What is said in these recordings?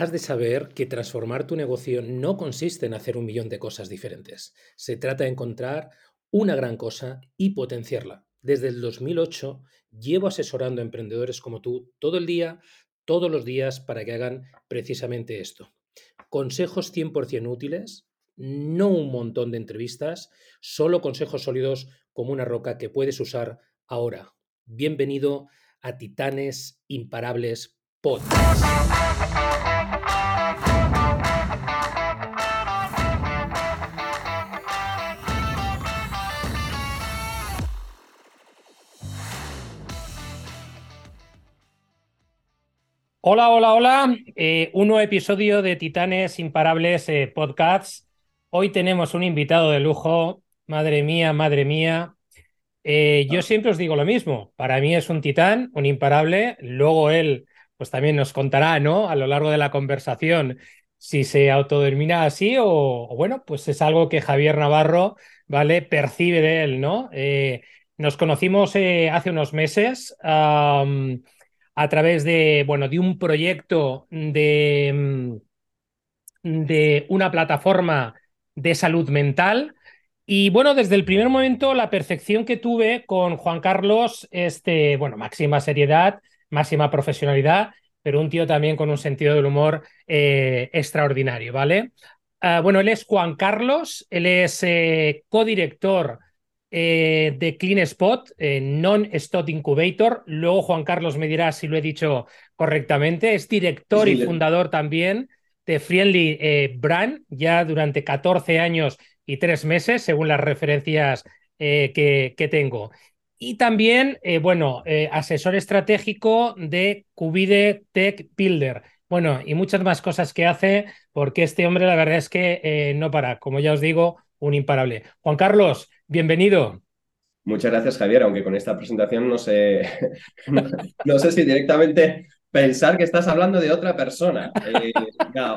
Has de saber que transformar tu negocio no consiste en hacer un millón de cosas diferentes. Se trata de encontrar una gran cosa y potenciarla. Desde el 2008 llevo asesorando a emprendedores como tú todo el día, todos los días, para que hagan precisamente esto. Consejos 100% útiles, no un montón de entrevistas, solo consejos sólidos como una roca que puedes usar ahora. Bienvenido a Titanes Imparables Podcast. Hola, hola, hola. Eh, un nuevo episodio de Titanes Imparables eh, Podcasts. Hoy tenemos un invitado de lujo. Madre mía, madre mía. Eh, yo ah. siempre os digo lo mismo. Para mí es un titán, un imparable. Luego él, pues también nos contará, ¿no? A lo largo de la conversación, si se autodetermina así o, bueno, pues es algo que Javier Navarro, ¿vale? Percibe de él, ¿no? nos conocimos hace unos meses a través de, bueno, de un proyecto de, mm, de una plataforma de salud mental. Y bueno, desde el primer momento la percepción que tuve con Juan Carlos, este, bueno, máxima seriedad, máxima profesionalidad, pero un tío también con un sentido del humor eh, extraordinario, ¿vale? Ah, bueno, él es Juan Carlos, él es eh, codirector eh, de Clean Spot, eh, Non-Stop Incubator. Luego Juan Carlos me dirá si lo he dicho correctamente. Es director y fundador también de Friendly eh, Brand, ya durante 14 años y 3 meses, según las referencias que, que, tengo. Y también, bueno, asesor estratégico de Cubide Tech Builder. Bueno, y muchas más cosas que hace, porque este hombre la verdad es que no para, como ya os digo, un imparable. Juan Carlos, bienvenido. Muchas gracias, Javier, aunque con esta presentación no sé, no, sé si directamente pensar que estás hablando de otra persona. Eh,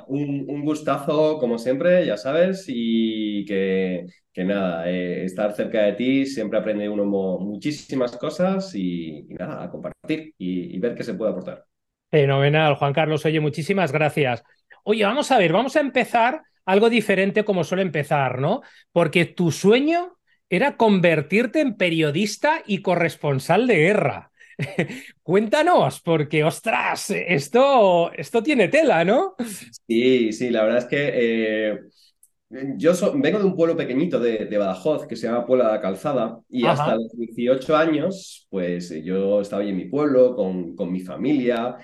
un, gustazo, como siempre, ya sabes, y que, que nada, eh, estar cerca de ti siempre aprende uno muchísimas cosas y, nada, a compartir y, y ver qué se puede aportar. Fenomenal, Juan Carlos. Oye, muchísimas gracias. Oye, vamos a ver, vamos a empezar algo diferente como suele empezar, ¿no? Porque tu sueño era convertirte en periodista y corresponsal de guerra. Cuéntanos, porque ostras, esto, esto tiene tela, ¿no? Sí, sí, la verdad es que eh, yo vengo de un pueblo pequeñito de, Badajoz que se llama Puebla de la Calzada y hasta los 18 años, pues yo estaba ahí en mi pueblo con, con mi familia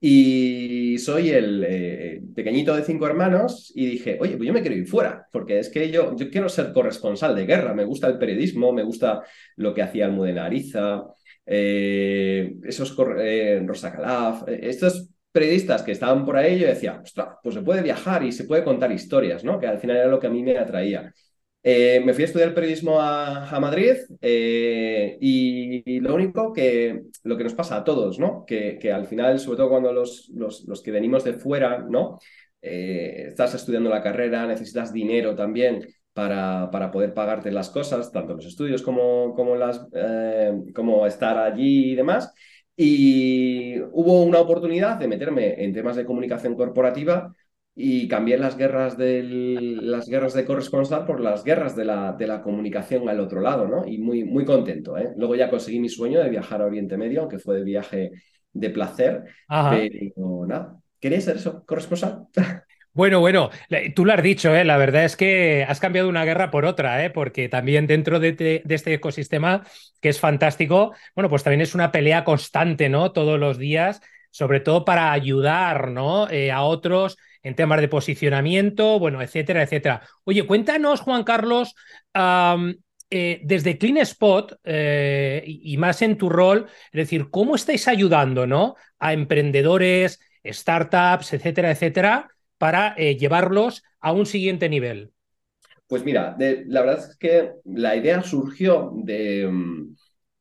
y soy el eh, pequeñito de cinco hermanos y dije, oye, pues yo me quiero ir fuera, porque es que yo, quiero ser corresponsal de guerra, me gusta el periodismo, me gusta lo que hacía Almudena Ariza, eh, esos eh, Rosa Calaf, eh, estos periodistas que estaban por ahí, yo decía, ostras, pues se puede viajar y se puede contar historias, ¿no? Que al final era lo que a mí me atraía. Eh, me fui a estudiar periodismo a, Madrid eh, y, lo único que lo que nos pasa a todos, ¿no? Que, que al final, sobre todo cuando los, los, los que venimos de fuera, ¿no? Eh, estás estudiando la carrera, necesitas dinero también para, para poder pagarte las cosas, tanto los estudios como, como, las, como estar allí y demás. Y hubo una oportunidad de meterme en temas de comunicación corporativa y cambié las guerras, del, las guerras de corresponsal por las guerras de la, de la comunicación al otro lado, ¿no? Y muy, muy contento, ¿eh? Luego ya conseguí mi sueño de viajar a Oriente Medio, aunque fue de viaje de placer, pero nada, quería ser eso, corresponsal. Bueno, bueno, tú lo has dicho, ¿eh? la verdad es que has cambiado una guerra por otra, ¿eh? porque también dentro de, de, este ecosistema, que es fantástico, bueno, pues también es una pelea constante, ¿no? Todos los días, sobre todo para ayudar, ¿no? Eh, a otros en temas de posicionamiento, bueno, etcétera, etcétera. Oye, cuéntanos, Juan Carlos, eh, desde Clean Spot eh, y, más en tu rol, es decir, ¿cómo estáis ayudando ¿no? a emprendedores, startups, etcétera, etcétera, para llevarlos a un siguiente nivel? Pues mira, la verdad es que la idea surgió de, mm,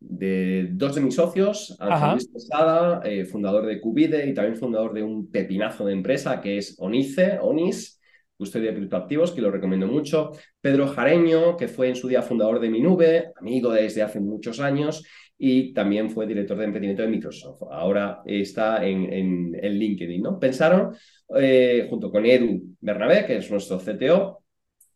de dos de mis socios, Ángel Luis Pesada, eh, fundador de Cubide y también fundador de un pepinazo de empresa que es Onice, Onis, custodia de criptoactivos, que lo recomiendo mucho. Pedro Jareño, que fue en su día fundador de Minube, amigo desde hace muchos años, y también fue director de emprendimiento de Microsoft. Ahora está en, en, LinkedIn, ¿no? Pensaron eh, junto con Edu Bernabé, que es nuestro CTO,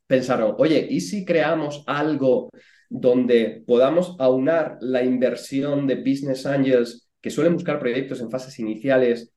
pensaron, oye, ¿y si creamos algo donde podamos aunar la inversión de Business Angels que suelen buscar proyectos en fases iniciales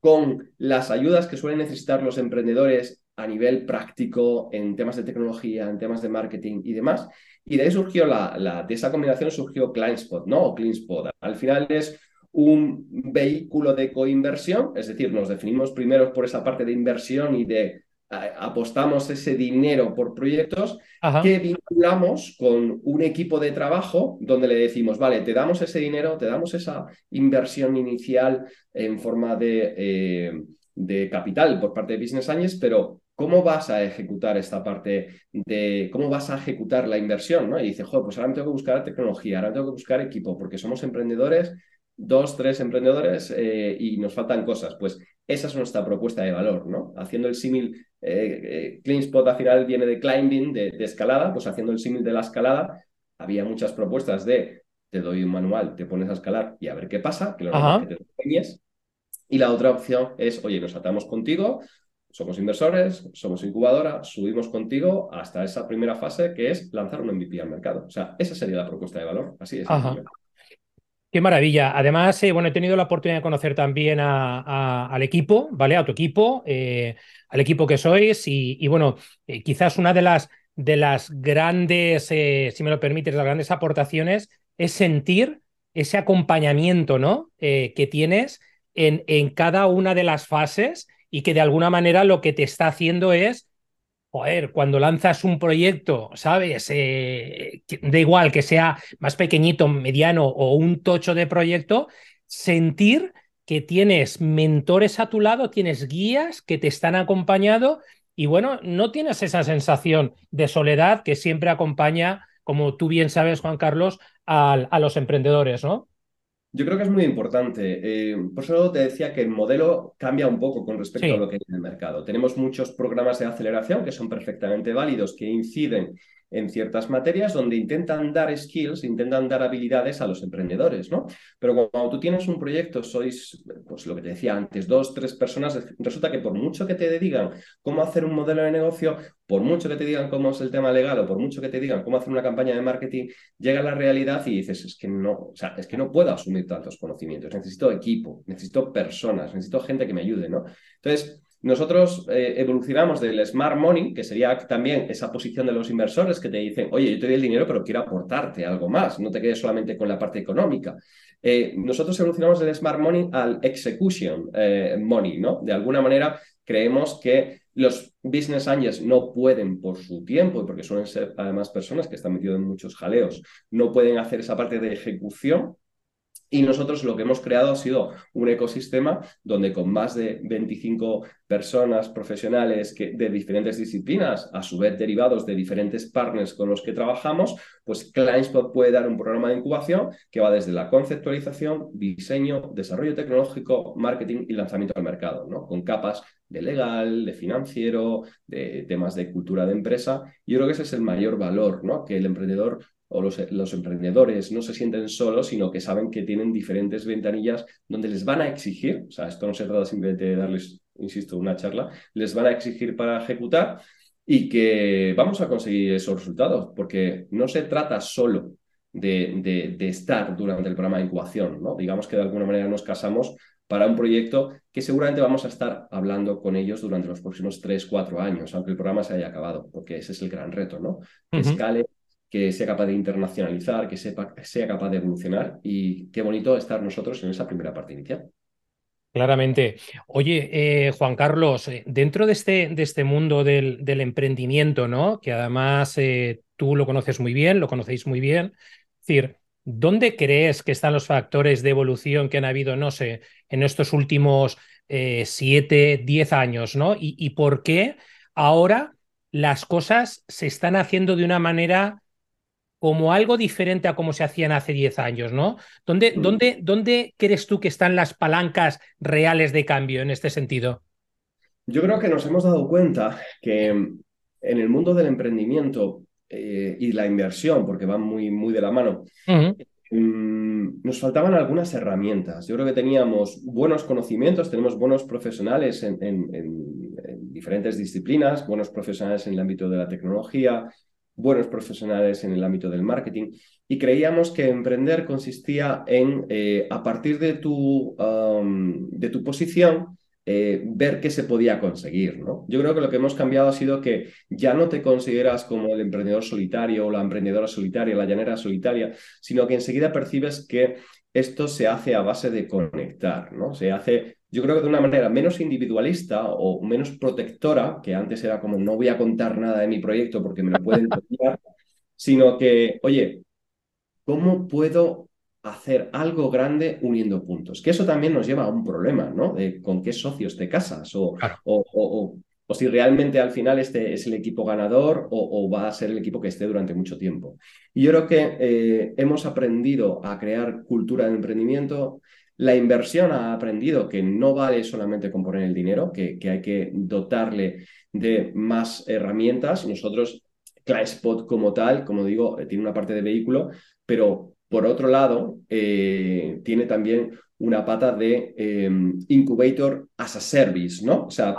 con las ayudas que suelen necesitar los emprendedores a nivel práctico en temas de tecnología, en temas de marketing y demás. Y de ahí surgió la, de esa combinación surgió ClientSpot, ¿no? O CleanSpot. Al final es un vehículo de coinversión, es decir, nos definimos primero por esa parte de inversión y de apostamos ese dinero por proyectos que vinculamos con un equipo de trabajo donde le decimos, vale, te damos ese dinero, te damos esa inversión inicial en forma de, eh, de capital por parte de Business Angels, pero ¿cómo vas a ejecutar esta parte de cómo vas a ejecutar la inversión? ¿no? Y dice, joder, pues ahora me tengo que buscar tecnología, ahora tengo que buscar equipo, porque somos emprendedores dos, tres emprendedores eh, y nos faltan cosas. Pues esa es nuestra propuesta de valor, ¿no? Haciendo el símil, eh, eh, CleanSpot al final viene de climbing, de, escalada, pues haciendo el símil de la escalada, había muchas propuestas de te doy un manual, te pones a escalar y a ver qué pasa, que lo que te enseñes. Y la otra opción es, oye, nos atamos contigo, somos inversores, somos incubadora, subimos contigo hasta esa primera fase que es lanzar un MVP al mercado. O sea, esa sería la propuesta de valor. Así es. Qué maravilla. Además, eh, bueno, he tenido la oportunidad de conocer también al equipo, ¿vale? A tu equipo, eh, al equipo que sois. Y, bueno, eh, quizás una de las, de las grandes, si me lo permites, las grandes aportaciones es sentir ese acompañamiento, ¿no? que tienes en, en cada una de las fases y que de alguna manera lo que te está haciendo es joder, cuando lanzas un proyecto, ¿sabes? Eh, da igual que sea más pequeñito, mediano o un tocho de proyecto, sentir que tienes mentores a tu lado, tienes guías que te están acompañando y bueno, no tienes esa sensación de soledad que siempre acompaña, como tú bien sabes, Juan Carlos, a los emprendedores, ¿no? Yo creo que es muy importante. Eh, por eso te decía que el modelo cambia un poco con respecto a lo que hay en el mercado. Tenemos muchos programas de aceleración que son perfectamente válidos, que inciden en ciertas materias donde intentan dar skills, intentan dar habilidades a los emprendedores, ¿no? Pero cuando tú tienes un proyecto, sois, pues lo que te decía antes, dos, tres personas, resulta que por mucho que te digan cómo hacer un modelo de negocio, por mucho que te digan cómo es el tema legal o por mucho que te digan cómo hacer una campaña de marketing, llega la realidad y dices, es que no, o sea, es que no puedo asumir tantos conocimientos, necesito equipo, necesito personas, necesito gente que me ayude, ¿no? Entonces, nosotros eh, evolucionamos del smart money, que sería también esa posición de los inversores que te dicen, oye, yo te doy el dinero, pero quiero aportarte algo más, no te quedes solamente con la parte económica. Eh, nosotros evolucionamos del smart money al execution eh, money, ¿no? De alguna manera creemos que los business angels no pueden por su tiempo porque suelen ser además personas que están metidos en muchos jaleos, no pueden hacer esa parte de ejecución y nosotros lo que hemos creado ha sido un ecosistema donde con más de 25 personas profesionales de diferentes disciplinas, a su vez derivados de diferentes partners con los que trabajamos, pues ClientSpot puede dar un programa de incubación que va desde la conceptualización, diseño, desarrollo tecnológico, marketing y lanzamiento al mercado, ¿no? con capas de legal, de financiero, de temas de cultura de empresa. Yo creo que ese es el mayor valor, ¿no? que el emprendedor o los, los, emprendedores no se sienten solos, sino que saben que tienen diferentes ventanillas donde les van a exigir, o sea, esto no se trata simplemente de darles, insisto, una charla, les van a exigir para ejecutar y que vamos a conseguir esos resultados, porque no se trata solo de, de, estar durante el programa de incubación, ¿no? Digamos que de alguna manera nos casamos para un proyecto que seguramente vamos a estar hablando con ellos durante los próximos tres, cuatro años, aunque el programa se haya acabado, porque ese es el gran reto, ¿no? Que escale que sea capaz de internacionalizar, que sepa, sea capaz de evolucionar y qué bonito estar nosotros en esa primera parte inicial. Claramente. Oye, eh, Juan Carlos, eh, dentro de este, de este mundo del, emprendimiento, ¿no? Que además eh, tú lo conoces muy bien, lo conocéis muy bien. Es decir, ¿dónde crees que están los factores de evolución que han habido, no sé, en estos últimos siete, diez años, ¿no? Y por qué ahora las cosas se están haciendo de una manera como algo diferente a como se hacían hace 10 años, ¿no? ¿Dónde, mm. ¿dónde, ¿Dónde crees tú que están las palancas reales de cambio en este sentido? Yo creo que nos hemos dado cuenta que en el mundo del emprendimiento eh, y la inversión, porque van muy, muy de la mano, mm, nos faltaban algunas herramientas. Yo creo que teníamos buenos conocimientos, tenemos buenos profesionales en, en diferentes disciplinas, buenos profesionales en el ámbito de la tecnología, buenos profesionales en el ámbito del marketing y creíamos que emprender consistía en, eh, a partir de tu, de tu posición, eh, ver qué se podía conseguir. ¿no? Yo creo que lo que hemos cambiado ha sido que ya no te consideras como el emprendedor solitario o la emprendedora solitaria, la llanera solitaria, sino que enseguida percibes que esto se hace a base de conectar, ¿no? Se hace yo creo que de una manera menos individualista o menos protectora, que antes era como no voy a contar nada de mi proyecto porque me lo pueden copiar, sino que, oye, ¿cómo puedo hacer algo grande uniendo puntos? Que eso también nos lleva a un problema, ¿no? De con qué socios te casas o, o, o, si realmente al final este es el equipo ganador o, va a ser el equipo que esté durante mucho tiempo. Y yo creo que eh, hemos aprendido a crear cultura de emprendimiento la inversión ha aprendido que no vale solamente con poner el dinero, que, que hay que dotarle de más herramientas. Nosotros, ClientSpot como tal, como digo, eh, tiene una parte de vehículo, pero por otro lado, eh, tiene también una pata de em, incubator as a service, ¿no? O sea,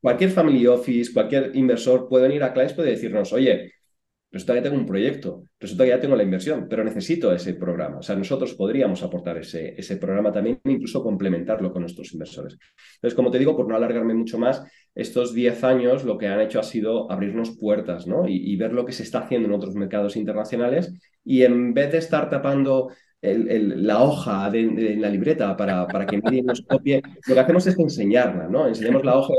cualquier, family office, cualquier inversor puede venir a ClientSpot y decirnos, oye, Resulta que tengo un proyecto, resulta que ya tengo la inversión, pero necesito ese programa. O sea, nosotros podríamos aportar ese, ese programa también, incluso complementarlo con nuestros inversores. Entonces, como te digo, por no alargarme mucho más, estos 10 años lo que han hecho ha sido abrirnos puertas ¿no? y, ver lo que se está haciendo en otros mercados internacionales y en vez de estar tapando la hoja de, la libreta para, para, que nadie nos copie, lo que hacemos es enseñarla, ¿no? Enseñamos la hoja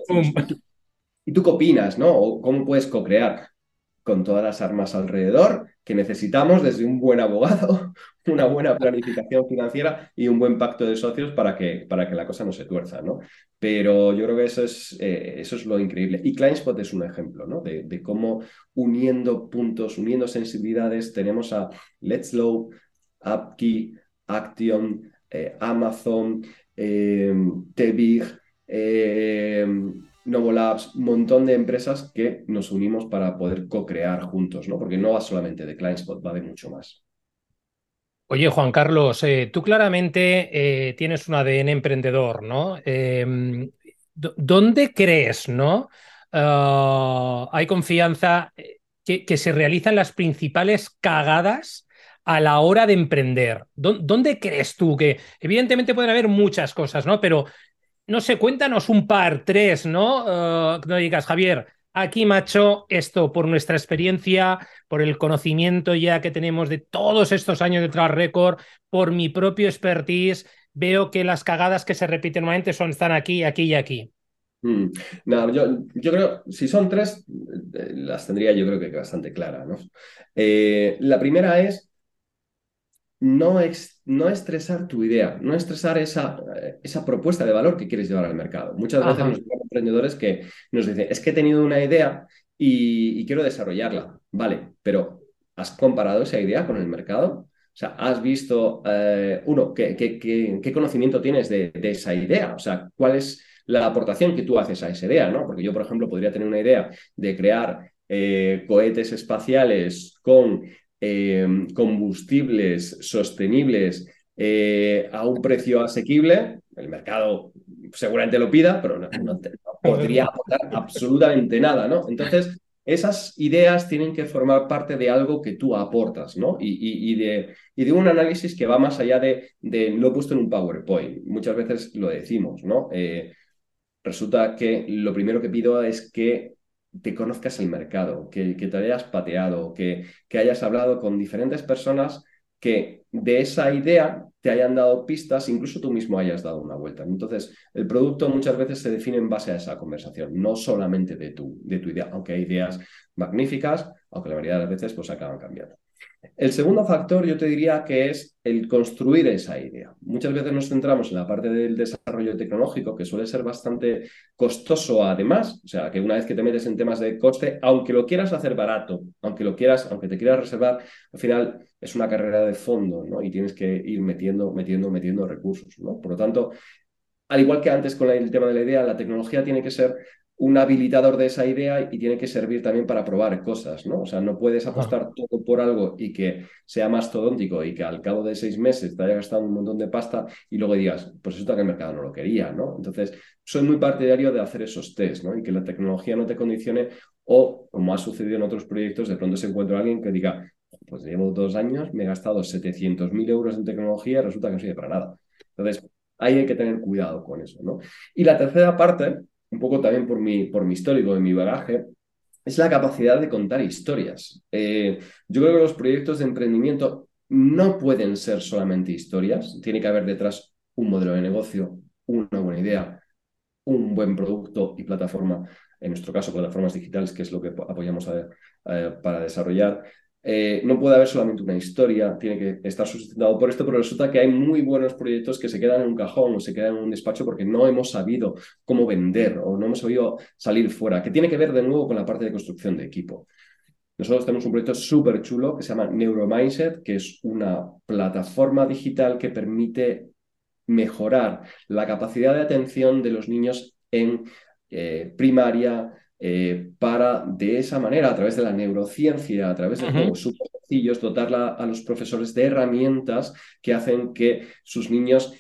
¿y tú qué opinas, no? ¿O cómo puedes co-crear? Con todas las armas alrededor que necesitamos desde un buen abogado, una buena planificación financiera y un buen pacto de socios para que, para que la cosa no se tuerza, ¿no? Pero yo creo que eso es, eh, eso es lo increíble. Y Kleinspot es un ejemplo, ¿no? De, cómo uniendo puntos, uniendo sensibilidades, tenemos a Let's Low, Upkey, Action, eh, Amazon, eh, Tebig, eh, Novolabs, un montón de empresas que nos unimos para poder co-crear juntos, ¿no? Porque no va solamente de ClientSpot, va de mucho más. Oye, Juan Carlos, eh, tú claramente eh, tienes un ADN emprendedor, ¿no? Em, ¿Dónde crees, no? Ah, hay confianza eh, que, que, se realizan las principales cagadas a la hora de emprender. ¿Dónde crees tú que, evidentemente pueden haber muchas cosas, ¿no? Pero no sé, cuéntanos un par, tres, ¿no? Uh, no digas, Javier, aquí, macho, esto por nuestra experiencia, por el conocimiento ya que tenemos de todos estos años de track record, por mi propio expertise, veo que las cagadas que se repiten nuevamente son están aquí, aquí y aquí. Hmm. No, yo, yo, creo, si son tres, eh, las tendría yo creo que bastante claras, ¿no? Eh, la primera es no, no estresar tu idea, no estresar esa, esa, propuesta de valor que quieres llevar al mercado. Muchas veces nos vemos emprendedores que nos dicen, es que he tenido una idea y, quiero desarrollarla. Vale, pero ¿has comparado esa idea con el mercado? O sea, ¿has visto, eh, uno, ¿qué, qué, conocimiento tienes de, esa idea? O sea, ¿cuál es la aportación que tú haces a esa idea? ¿no? Porque yo, por ejemplo, podría tener una idea de crear eh, cohetes espaciales con Em, combustibles sostenibles eh, a un precio asequible, el mercado seguramente lo pida, pero no, podría aportar absolutamente nada, ¿no? Entonces, esas ideas tienen que formar parte de algo que tú aportas, ¿no? Y, de, y de, un análisis que va más allá de, de, lo he puesto en un PowerPoint. Muchas veces lo decimos, ¿no? Eh, resulta que lo primero que pido es que te conozcas el mercado, que, te hayas pateado, que, que hayas hablado con diferentes personas que de esa idea te hayan dado pistas, incluso tú mismo hayas dado una vuelta. Entonces, el producto muchas veces se define en base a esa conversación, no solamente de tu, de tu idea, aunque hay ideas magníficas, aunque la mayoría de las veces pues acaban cambiando. El segundo factor yo te diría que es el construir esa idea. Muchas veces nos centramos en la parte del desarrollo tecnológico, que suele ser bastante costoso además, o sea, que una vez que te metes en temas de coste, aunque lo quieras hacer barato, aunque lo quieras, aunque te quieras reservar, al final es una carrera de fondo, ¿no? Y tienes que ir metiendo, metiendo, metiendo recursos, ¿no? Por lo tanto, al igual que antes con el tema de la idea, la tecnología tiene que ser un habilitador de esa idea y tiene que servir también para probar cosas, ¿no? O sea, no puedes apostar todo por algo y que sea mastodóntico y que al cabo de seis meses te haya gastado un montón de pasta y luego digas, pues resulta que el mercado no lo quería, ¿no? Entonces, soy muy partidario de hacer esos test, ¿no? Y que la tecnología no te condicione o, como ha sucedido en otros proyectos, de pronto se encuentra alguien que diga, pues llevo dos años, me he gastado 700.000 euros en tecnología y resulta que no sirve para nada. Entonces, ahí hay que tener cuidado con eso, ¿no? Y la tercera parte un poco también por mi, por mi histórico, de mi bagaje, es la capacidad de contar historias. Eh, yo creo que los proyectos de emprendimiento no pueden ser solamente historias, tiene que haber detrás un modelo de negocio, una buena idea, un buen producto y plataforma, en nuestro caso plataformas digitales, que es lo que apoyamos eh, para desarrollar, eh, no puede haber solamente una historia, tiene que estar sustentado por esto, pero resulta que hay muy buenos proyectos que se quedan en un cajón o se quedan en un despacho porque no hemos sabido cómo vender o no hemos sabido salir fuera, que tiene que ver de nuevo con la parte de construcción de equipo. Nosotros tenemos un proyecto súper chulo que se llama Neuromindset, que es una plataforma digital que permite mejorar la capacidad de atención de los niños en eh, primaria, eh, para de esa manera, a través de la neurociencia, a través de juegos súper sencillos, dotar a los profesores de herramientas que hacen que sus niños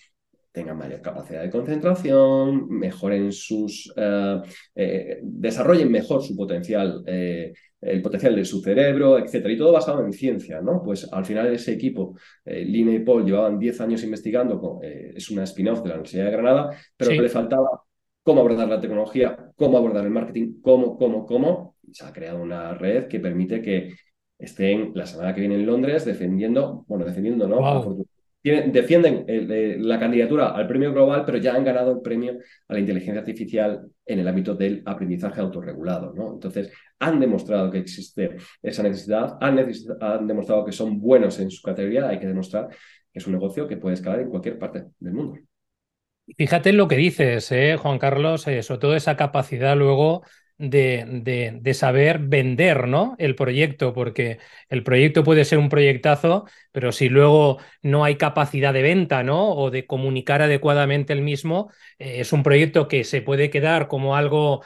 tengan mayor capacidad de concentración, mejoren sus, eh, eh, desarrollen mejor su potencial, el potencial de su cerebro, etcétera. Y todo basado en ciencia, ¿no? Pues al final ese equipo, Lina y Paul llevaban 10 años investigando, es una spin-off de la Universidad de Granada, pero le faltaba cómo abordar la tecnología, cómo abordar el marketing, cómo, cómo, cómo. se ha creado una red que permite que estén la semana que viene en Londres defendiendo, bueno, defendiendo, ¿no? defienden eh, la candidatura al premio global, pero ya han ganado el premio a la inteligencia artificial en el ámbito del aprendizaje autorregulado, ¿no? Entonces, han demostrado que existe esa necesidad, han, han demostrado que son buenos en su categoría, hay que demostrar que es un negocio que puede escalar en cualquier parte del mundo. Fíjate en lo que dices, ¿eh, Juan Carlos, eh, sobre todo esa capacidad luego de, de, saber vender ¿no? el proyecto, porque el proyecto puede ser un proyectazo, pero si luego no hay capacidad de venta ¿no? o de comunicar adecuadamente el mismo, eh, es un proyecto que se puede quedar como algo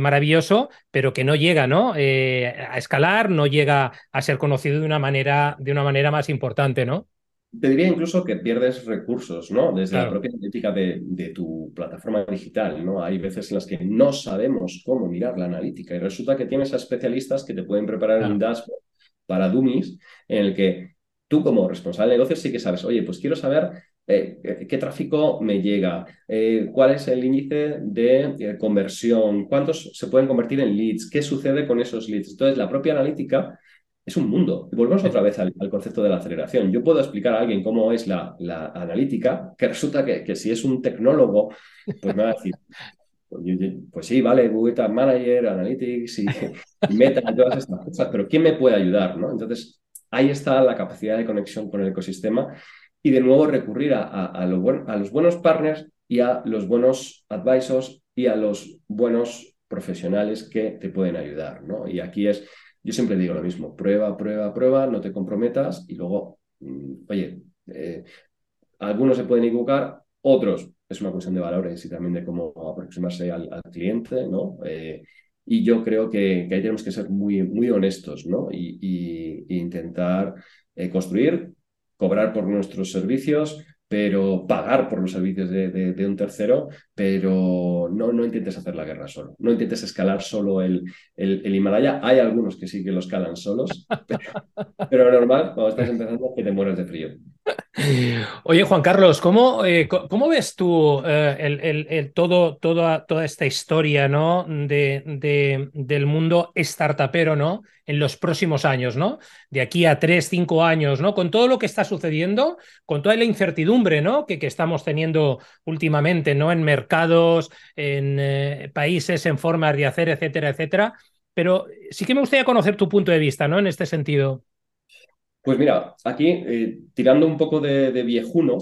maravilloso, pero que no llega ¿no? a escalar, no llega a ser conocido de una manera, de una manera más importante, ¿no? Te diría incluso que pierdes recursos, ¿no? Desde la propia analítica de, de, tu plataforma digital, ¿no? Hay veces en las que no sabemos cómo mirar la analítica y resulta que tienes a especialistas que te pueden preparar un dashboard para dummies en el que tú como responsable de negocio sí que sabes, oye, pues quiero saber eh, qué tráfico me llega, eh, cuál es el índice de eh, conversión, cuántos se pueden convertir en leads, qué sucede con esos leads. Entonces, la propia analítica es un mundo. Y volvemos otra vez al, concepto de la aceleración. Yo puedo explicar a alguien cómo es la, la analítica, que resulta que, que, si es un tecnólogo, pues me va a decir, pues sí, vale, Google Tag Manager, Analytics y, Meta y todas estas cosas, pero ¿quién me puede ayudar? ¿no? Entonces, ahí está la capacidad de conexión con el ecosistema y de nuevo recurrir a, a, a los buenos partners y a los buenos advisors y a los buenos profesionales que te pueden ayudar. ¿no? Y aquí es yo siempre digo lo mismo, prueba, prueba, prueba, no te comprometas y luego, mm, oye, eh, algunos se pueden equivocar, otros es una cuestión de valores y también de cómo aproximarse al, cliente, ¿no? Eh, y yo creo que, ahí tenemos que ser muy, muy honestos, ¿no? Y, intentar eh, construir, cobrar por nuestros servicios, pero pagar por los servicios de, un tercero, pero no, no intentes hacer la guerra solo, no intentes escalar solo el, el, Himalaya. Hay algunos que sí que lo escalan solos, pero, lo normal, cuando estás empezando, que te mueres de frío. Oye, Juan Carlos, ¿cómo, eh, ¿cómo ves tú eh, el, todo, toda, toda esta historia ¿no? de, del mundo startupero ¿no? en los próximos años, ¿no? de aquí a tres, cinco años, ¿no? con todo lo que está sucediendo, con toda la incertidumbre ¿no? que, que estamos teniendo últimamente ¿no? en mercados, en eh, países, en formas de hacer, etcétera, etcétera? Pero sí que me gustaría conocer tu punto de vista ¿no? en este sentido. Pues mira, aquí eh, tirando un poco de, viejuno,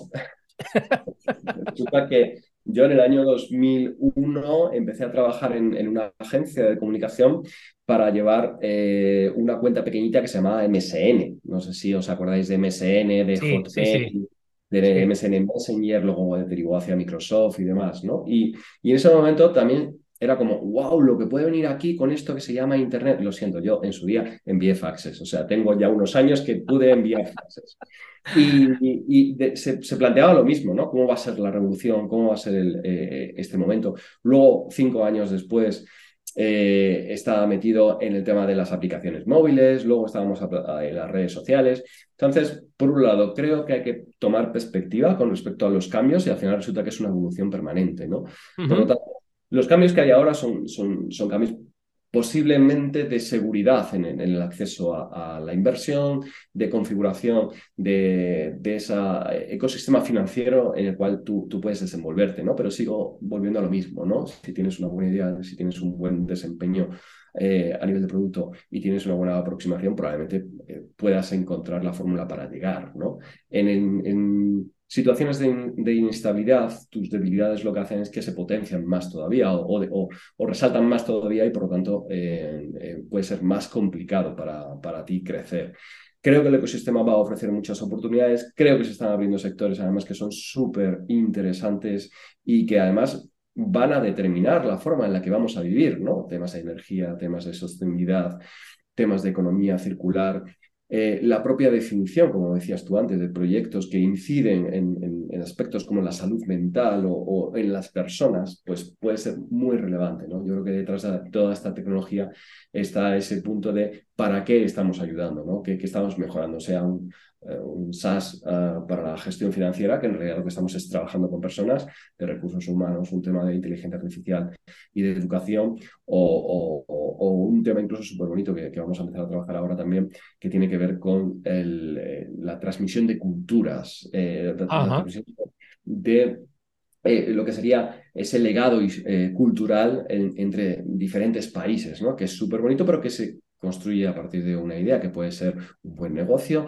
resulta que yo en el año 2001 empecé a trabajar en, una agencia de comunicación para llevar eh, una cuenta pequeñita que se llamaba MSN. No sé si os acordáis de MSN, de Hotmail, de MSN Messenger, luego derivó hacia Microsoft y demás, ¿no? Y, y en ese momento también era como, wow, lo que puede venir aquí con esto que se llama Internet. Lo siento, yo en su día envié faxes, o sea, tengo ya unos años que pude enviar faxes. Y, se, planteaba lo mismo, ¿no? ¿Cómo va a ser la revolución? ¿Cómo va a ser eh, este momento? Luego, cinco años después, eh, estaba metido en el tema de las aplicaciones móviles, luego estábamos en las redes sociales. Entonces, por un lado, creo que hay que tomar perspectiva con respecto a los cambios y al final resulta que es una evolución permanente, ¿no? Por lo tanto, los cambios que hay ahora son, son, son cambios posiblemente de seguridad en, el acceso a, la inversión, de configuración de, ese ecosistema financiero en el cual tú, tú, puedes desenvolverte, ¿no? Pero sigo volviendo a lo mismo, ¿no? Si tienes una buena idea, si tienes un buen desempeño eh, a nivel de producto y tienes una buena aproximación, probablemente eh, puedas encontrar la fórmula para llegar, ¿no? Situaciones de, inestabilidad, tus debilidades lo que hacen es que se potencian más todavía o, resaltan más todavía y por lo tanto eh, eh, puede ser más complicado para, para ti crecer. Creo que el ecosistema va a ofrecer muchas oportunidades, creo que se están abriendo sectores además que son súper interesantes y que además van a determinar la forma en la que vamos a vivir, ¿no? Temas de energía, temas de sostenibilidad, temas de economía circular, eh, la propia definición, como decías tú antes, de proyectos que inciden en, aspectos como la salud mental o, en las personas, pues puede ser muy relevante. ¿no? Yo creo que detrás de toda esta tecnología está ese punto de para qué estamos ayudando, ¿no? qué, estamos mejorando, sea un, un SaaS eh, para la gestión financiera, que en realidad lo que estamos es trabajando con personas de recursos humanos, un tema de inteligencia artificial y de educación, o, un tema incluso súper bonito que, vamos a empezar a trabajar ahora también, que tiene que ver con el, eh, la transmisión de culturas, de, lo que sería ese legado cultural entre diferentes países, ¿no? que es súper bonito, pero que se construye a partir de una idea que puede ser un buen negocio,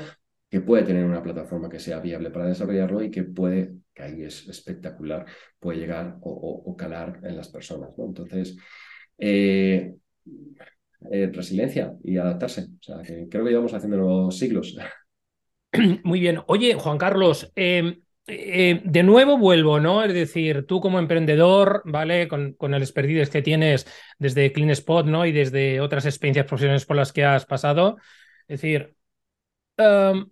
que puede tener una plataforma que sea viable para desarrollarlo y que puede, que ahí es espectacular, puede llegar o, calar en las personas. ¿no? Entonces, eh, eh, resiliencia y adaptarse. O sea, creo que llevamos haciendo los siglos. Muy bien. Oye, Juan Carlos, em, eh, de nuevo vuelvo, ¿no? Es decir, tú como emprendedor, ¿vale? Con, con el expertise que tienes desde Clean Spot, ¿no? Y desde otras experiencias profesionales por las que has pasado. Es decir, em,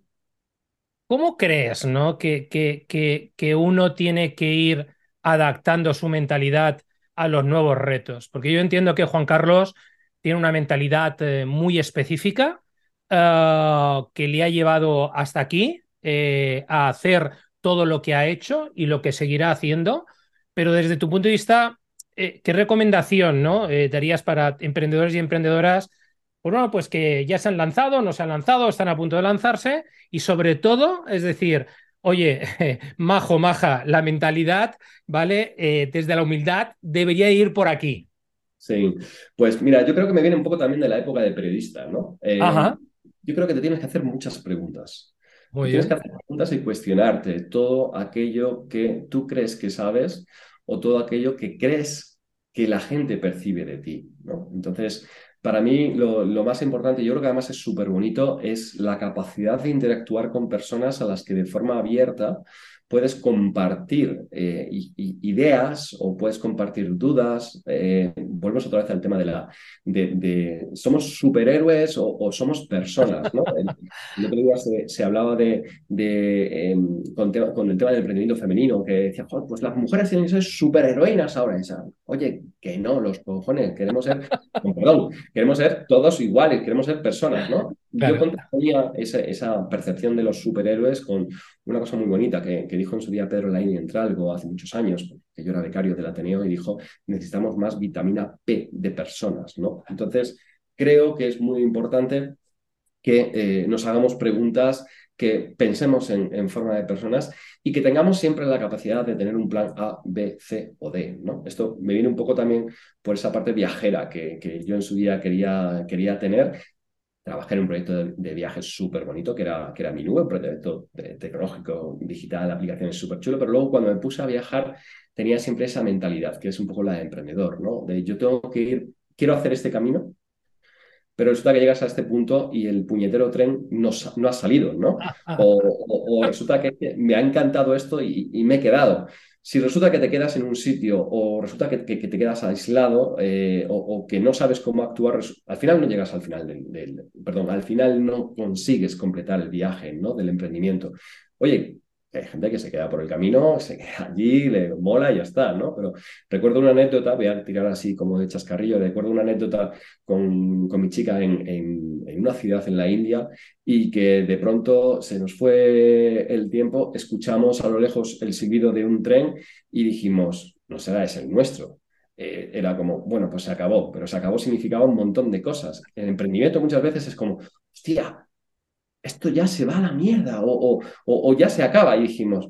¿Cómo crees ¿no? que, que, que, uno tiene que ir adaptando su mentalidad a los nuevos retos? Porque yo entiendo que Juan Carlos tiene una mentalidad eh, muy específica eh, que le ha llevado hasta aquí eh, a hacer todo lo que ha hecho y lo que seguirá haciendo. Pero desde tu punto de vista, ¿qué recomendación ¿no? darías para emprendedores y emprendedoras pues bueno, pues que ya se han lanzado, no se han lanzado, están a punto de lanzarse y sobre todo, es decir, oye, majo, maja, la mentalidad, ¿vale? Eh, desde la humildad debería ir por aquí. Sí, pues mira, yo creo que me viene un poco también de la época de periodista, ¿no? Eh, Ajá. Yo creo que te tienes que hacer muchas preguntas. Tienes que hacer preguntas y cuestionarte todo aquello que tú crees que sabes o todo aquello que crees que la gente percibe de ti, ¿no? Entonces, para mí lo, más importante, yo creo que además es súper bonito, es la capacidad de interactuar con personas a las que de forma abierta puedes compartir eh, ideas o puedes compartir dudas. Eh, volvemos otra vez al tema de la de, somos superhéroes o, somos personas, ¿no? El, otro día se, hablaba de, de em, con, el tema del emprendimiento femenino, que decía, pues las mujeres tienen que ser superheroínas ahora. Esa. Oye, que no, los cojones, queremos ser, perdón, queremos ser todos iguales, queremos ser personas, ¿no? Yo contraponía esa, esa, percepción de los superhéroes con una cosa muy bonita que, que dijo en su día Pedro Laini Entralgo hace muchos años, que yo era becario del Ateneo, y dijo, necesitamos más vitamina P de personas, ¿no? Entonces, creo que es muy importante que eh, nos hagamos preguntas, que pensemos en, forma de personas y que tengamos siempre la capacidad de tener un plan A, B, C o D. ¿no? Esto me viene un poco también por esa parte viajera que, que yo en su día quería, quería tener trabajé en un proyecto de, viajes súper bonito, que era, que era mi nube, un proyecto tecnológico, digital, aplicaciones súper chulo, pero luego cuando me puse a viajar tenía siempre esa mentalidad, que es un poco la de emprendedor, ¿no? De yo tengo que ir, quiero hacer este camino, pero resulta que llegas a este punto y el puñetero tren no, no ha salido, ¿no? O, resulta que me ha encantado esto y, me he quedado. si resulta que te quedas en un sitio o resulta que, te quedas aislado eh, o, que no sabes cómo actuar, al final no llegas al final del, perdón, al final no consigues completar el viaje ¿no? del emprendimiento. Oye, hay gente que se queda por el camino, se queda allí, le mola y ya está, ¿no? Pero recuerdo una anécdota, voy a tirar así como de chascarrillo, recuerdo una anécdota con, con mi chica en, en, una ciudad en la India y que de pronto se nos fue el tiempo, escuchamos a lo lejos el silbido de un tren y dijimos, no será ese el nuestro. Eh, era como, bueno, pues se acabó, pero se acabó significaba un montón de cosas. El emprendimiento muchas veces es como, hostia, esto ya se va a la mierda o, o, ya se acaba. Y dijimos,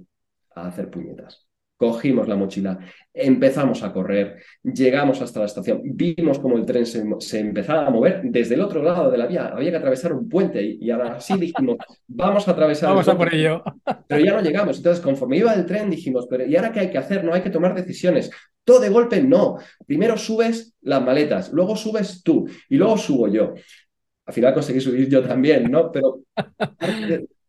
a hacer puñetas. Cogimos la mochila, empezamos a correr, llegamos hasta la estación, vimos como el tren se, empezaba a mover desde el otro lado de la vía, había que atravesar un puente y, ahora sí dijimos, vamos a atravesar. Vamos a por ello. Pero ya no llegamos. Entonces, conforme iba el tren, dijimos, pero ¿y ahora qué hay que hacer? No hay que tomar decisiones. Todo de golpe, no. Primero subes las maletas, luego subes tú y luego subo yo al final conseguí subir yo también, ¿no? Pero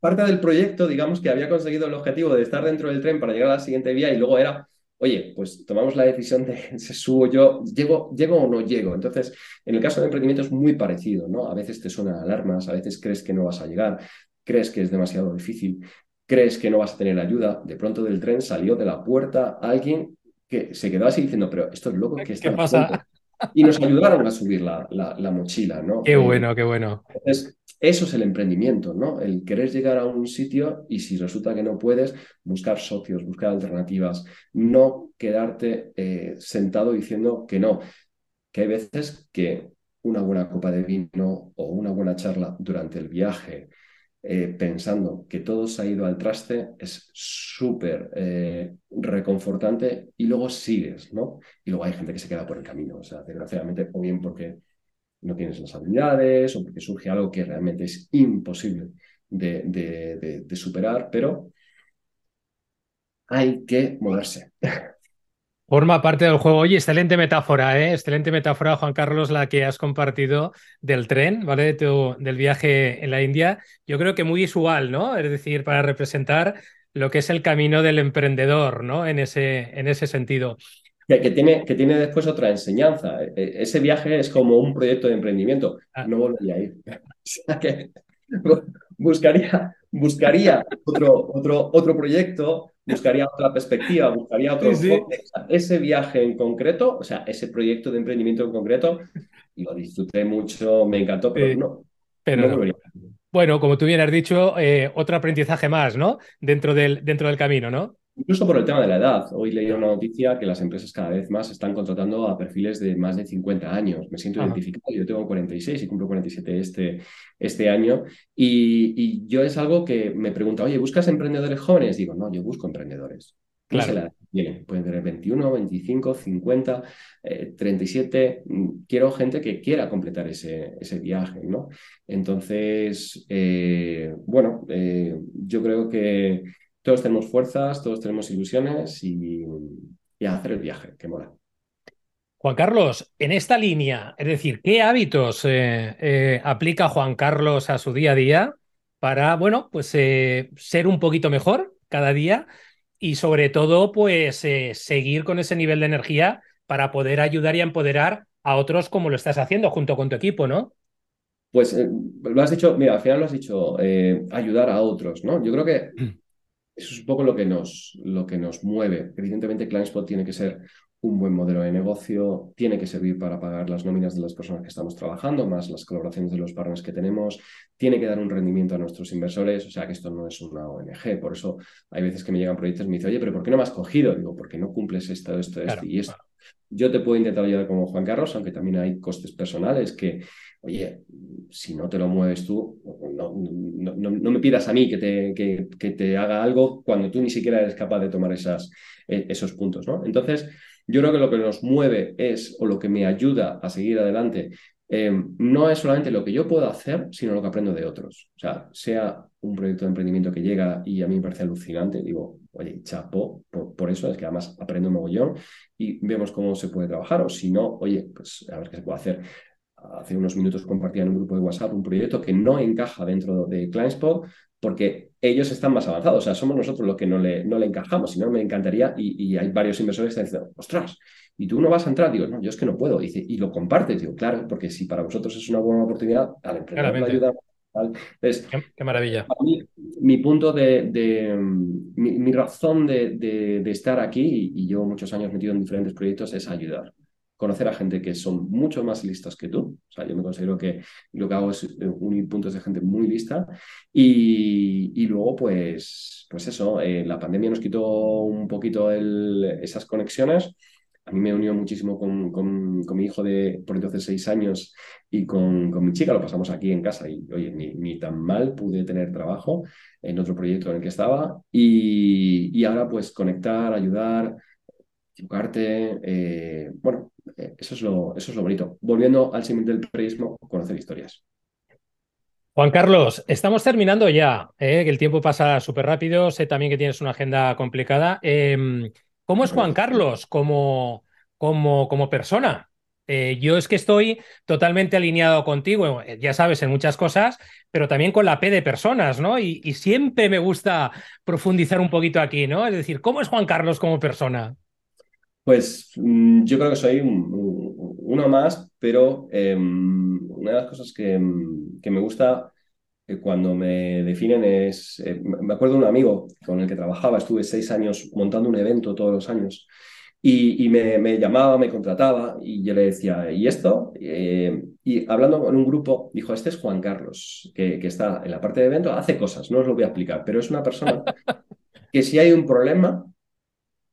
parte, del proyecto, digamos que había conseguido el objetivo de estar dentro del tren para llegar a la siguiente vía y luego era, oye, pues tomamos la decisión de si subo yo, ¿llego, ¿llego o no llego? Entonces, en el caso de emprendimiento es muy parecido, ¿no? A veces te suenan alarmas, a veces crees que no vas a llegar, crees que es demasiado difícil, crees que no vas a tener ayuda, de pronto del tren salió de la puerta alguien que se quedó así diciendo, pero esto es loco, ¿qué, ¿Qué pasa? Y nos ayudaron a subir la, la, mochila, ¿no? Qué bueno, qué bueno. Entonces, eso es el emprendimiento, ¿no? El querer llegar a un sitio y si resulta que no puedes, buscar socios, buscar alternativas, no quedarte eh, sentado diciendo que no, que hay veces que una buena copa de vino o una buena charla durante el viaje, eh, pensando que todo se ha ido al traste es súper eh, reconfortante y luego sigues, ¿no? Y luego hay gente que se queda por el camino, o sea, desgraciadamente, o bien porque no tienes las habilidades o porque surge algo que realmente es imposible de, de superar, pero hay que moverse. Forma parte del juego. Oye, excelente metáfora, ¿eh? Excelente metáfora, Juan Carlos, la que has compartido del tren, ¿vale? De tu, del viaje en la India. Yo creo que muy visual, ¿no? Es decir, para representar lo que es el camino del emprendedor, ¿no? En ese, en ese sentido. Que, tiene, que tiene después otra enseñanza. E, e, ese viaje es como un proyecto de emprendimiento. Ah. No volvería a ir. O sea que buscaría, buscaría otro, otro, otro proyecto buscaría otra perspectiva, buscaría otro Ese viaje en concreto, o sea, ese proyecto de emprendimiento en concreto, lo disfruté mucho, me encantó, pero no. Pero Bueno, como tú bien has dicho, eh, otro aprendizaje más, ¿no? Dentro del, dentro del camino, ¿no? Incluso por el tema de la edad. Hoy leí una noticia que las empresas cada vez más están contratando a perfiles de más de 50 años. Me siento identificado. Yo tengo 46 y cumplo 47 este, este año. Y, yo es algo que me pregunta, oye, ¿buscas emprendedores jóvenes? Digo, no, yo busco emprendedores. Claro. Pueden tener 21, 25, 50, 37. Quiero gente que quiera completar ese, ese viaje, ¿no? Entonces, eh, bueno, eh, yo creo que todos tenemos fuerzas, todos tenemos ilusiones y, a hacer el viaje, que mola. Juan Carlos, en esta línea, es decir, ¿qué hábitos eh, eh, aplica Juan Carlos a su día a día para, bueno, pues eh, ser un poquito mejor cada día y sobre todo, pues seguir con ese nivel de energía para poder ayudar y empoderar a otros como lo estás haciendo junto con tu equipo, ¿no? Pues lo has dicho, mira, al final lo has dicho, ayudar a otros, ¿no? Yo creo que mm. Eso es un poco lo que nos, lo que nos mueve. Evidentemente, ClientSpot tiene que ser un buen modelo de negocio, tiene que servir para pagar las nóminas de las personas que estamos trabajando, más las colaboraciones de los partners que tenemos, tiene que dar un rendimiento a nuestros inversores, o sea que esto no es una ONG. Por eso hay veces que me llegan proyectos y me dicen, oye, pero ¿por qué no me has cogido? Digo, porque no cumples esto, esto, esto y esto. Yo te puedo intentar ayudar como Juan Carlos, aunque también hay costes personales que, oye, si no te lo mueves tú, no, no, me pidas a mí que te, que, que, te haga algo cuando tú ni siquiera eres capaz de tomar esas, e, esos puntos, ¿no? Entonces, yo creo que lo que nos mueve es, o lo que me ayuda a seguir adelante, eh, no es solamente lo que yo puedo hacer, sino lo que aprendo de otros. O sea, sea un proyecto de emprendimiento que llega y a mí me parece alucinante, digo, oye, chapo, por, eso es que además aprendo un mogollón y vemos cómo se puede trabajar, o si no, oye, pues a ver qué se puede hacer. Hace unos minutos compartía en un grupo de WhatsApp un proyecto que no encaja dentro de ClientSpot, porque ellos están más avanzados, o sea, somos nosotros los que no le, no le encajamos, si no me encantaría, y, hay varios inversores que están diciendo, ostras, y tú no vas a entrar, digo, no, yo es que no puedo, y, dice, y lo compartes, digo, claro, porque si para vosotros es una buena oportunidad, al emprendedor le ayuda. qué, maravilla. mi punto de, mi, razón de, estar aquí, y, yo muchos años metido en diferentes proyectos, es ayudar conocer a gente que son mucho más listas que tú. O sea, yo me considero que lo que hago es eh, unir puntos de gente muy lista. Y, luego, pues, pues eso, eh, la pandemia nos quitó un poquito esas conexiones. A mí me unió muchísimo con, con, mi hijo de por entonces seis años y con, con, mi chica, lo pasamos aquí en casa y, oye, ni, ni, tan mal pude tener trabajo en otro proyecto en el que estaba y, y ahora pues conectar, ayudar, equivocarte, eh, bueno, eso, es lo, bonito. Volviendo al símil del periodismo, conocer historias. Juan Carlos, estamos terminando ya, ¿eh? que el tiempo pasa súper rápido, sé también que tienes una agenda complicada. Em, ¿Cómo es Juan Carlos como, como, como persona? yo es que estoy totalmente alineado contigo, ya sabes, en muchas cosas, pero también con la P de personas, ¿no? Y, siempre me gusta profundizar un poquito aquí, ¿no? Es decir, ¿cómo es Juan Carlos como persona? Pues mm, yo creo que soy uno más, pero em, una de las cosas que, me gusta eh, cuando me definen es, eh, me acuerdo de un amigo con el que trabajaba, estuve seis años montando un evento todos los años y, me, llamaba, me contrataba y yo le decía, ¿y esto? Eh, y hablando con un grupo, dijo, este es Juan Carlos, que, que está en la parte de evento, hace cosas, no os lo voy a explicar, pero es una persona que si hay un problema,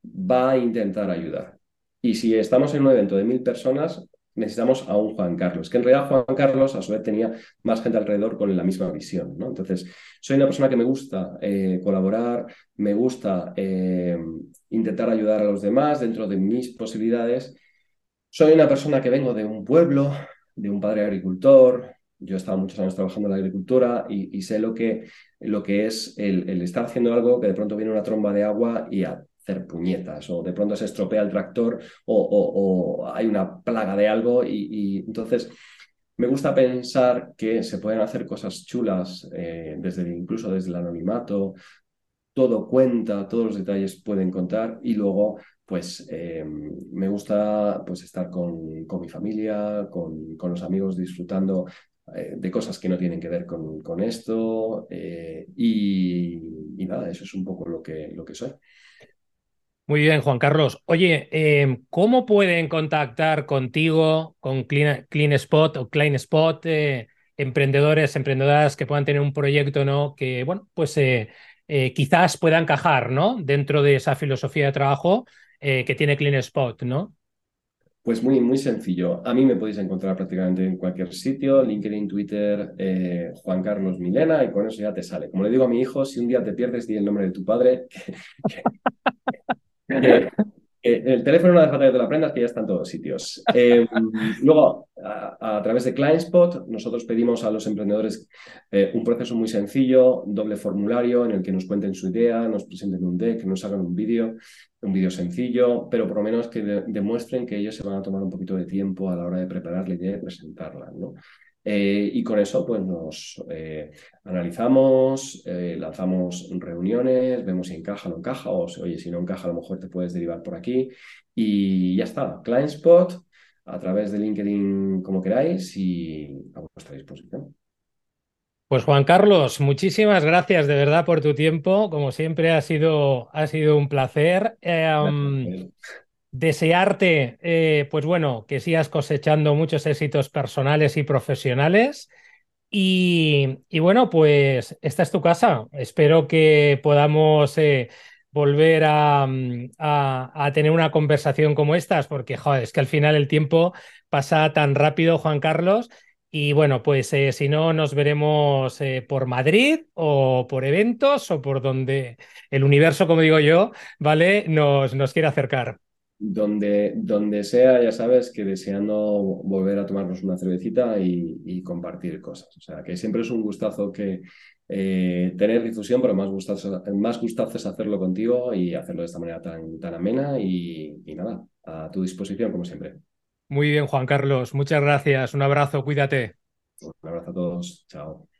va a intentar ayudar. Y si estamos en un evento de mil personas, necesitamos a un Juan Carlos, que en realidad Juan Carlos a su vez tenía más gente alrededor con la misma visión. ¿no? Entonces, soy una persona que me gusta eh, colaborar, me gusta eh, intentar ayudar a los demás dentro de mis posibilidades. Soy una persona que vengo de un pueblo, de un padre agricultor. Yo he estado muchos años trabajando en la agricultura y, sé lo que, lo que es el, el, estar haciendo algo que de pronto viene una tromba de agua y a hacer puñetas o de pronto se estropea el tractor o, hay una plaga de algo y, entonces me gusta pensar que se pueden hacer cosas chulas eh, desde incluso desde el anonimato, todo cuenta, todos los detalles pueden contar y luego pues eh, me gusta pues estar con, con mi familia, con, con, los amigos disfrutando eh, de cosas que no tienen que ver con, con esto y, y, nada, eso es un poco lo que, lo que soy. Muy bien, Juan Carlos. Oye, em, ¿cómo pueden contactar contigo, con Clean, Clean Spot o Clean Spot, eh, emprendedores, emprendedoras que puedan tener un proyecto, ¿no? Que, bueno, pues eh, eh, quizás pueda encajar, ¿no? Dentro de esa filosofía de trabajo que tiene Clean Spot, ¿no? Pues muy, muy sencillo. A mí me podéis encontrar prácticamente en cualquier sitio, LinkedIn, Twitter, Juan Carlos Milena, y con eso ya te sale. Como le digo a mi hijo, si un día te pierdes, di el nombre de tu padre, el teléfono no hace falta que te lo aprendas, que ya está en todos sitios. Em, luego, a, través de ClientSpot, nosotros pedimos a los emprendedores eh, un proceso muy sencillo, doble formulario en el que nos cuenten su idea, nos presenten un deck, nos hagan un vídeo, un vídeo sencillo, pero por lo menos que demuestren que ellos se van a tomar un poquito de tiempo a la hora de preparar la idea y presentarla. ¿no? Eh, y con eso, pues nos eh, analizamos, eh, lanzamos reuniones, vemos si encaja o no encaja, o oye, si no encaja, a lo mejor te puedes derivar por aquí. Y ya está. ClientSpot, a través de LinkedIn, como queráis, y a vuestra disposición. Pues Juan Carlos, muchísimas gracias de verdad por tu tiempo. Como siempre ha sido, ha sido un placer. Um, desearte, eh, pues bueno, que sigas cosechando muchos éxitos personales y profesionales. Y, bueno, pues esta es tu casa. Espero que podamos eh, volver mm, a, tener una conversación como estas, porque joder, es que al final el tiempo pasa tan rápido, Juan Carlos. Y bueno, pues eh, si no, nos veremos por Madrid o por eventos o por donde el universo, como digo yo, ¿vale? Nos, nos quiere acercar donde, donde sea, ya sabes que deseando volver a tomarnos una cervecita y, compartir cosas. O sea, que siempre es un gustazo que eh, tener difusión, pero más gustazo, más gustazo es hacerlo contigo y hacerlo de esta manera tan, tan amena y, y nada, a tu disposición como siempre. Muy bien, Juan Carlos. Muchas gracias. Un abrazo. Cuídate. Un abrazo a todos. Chao.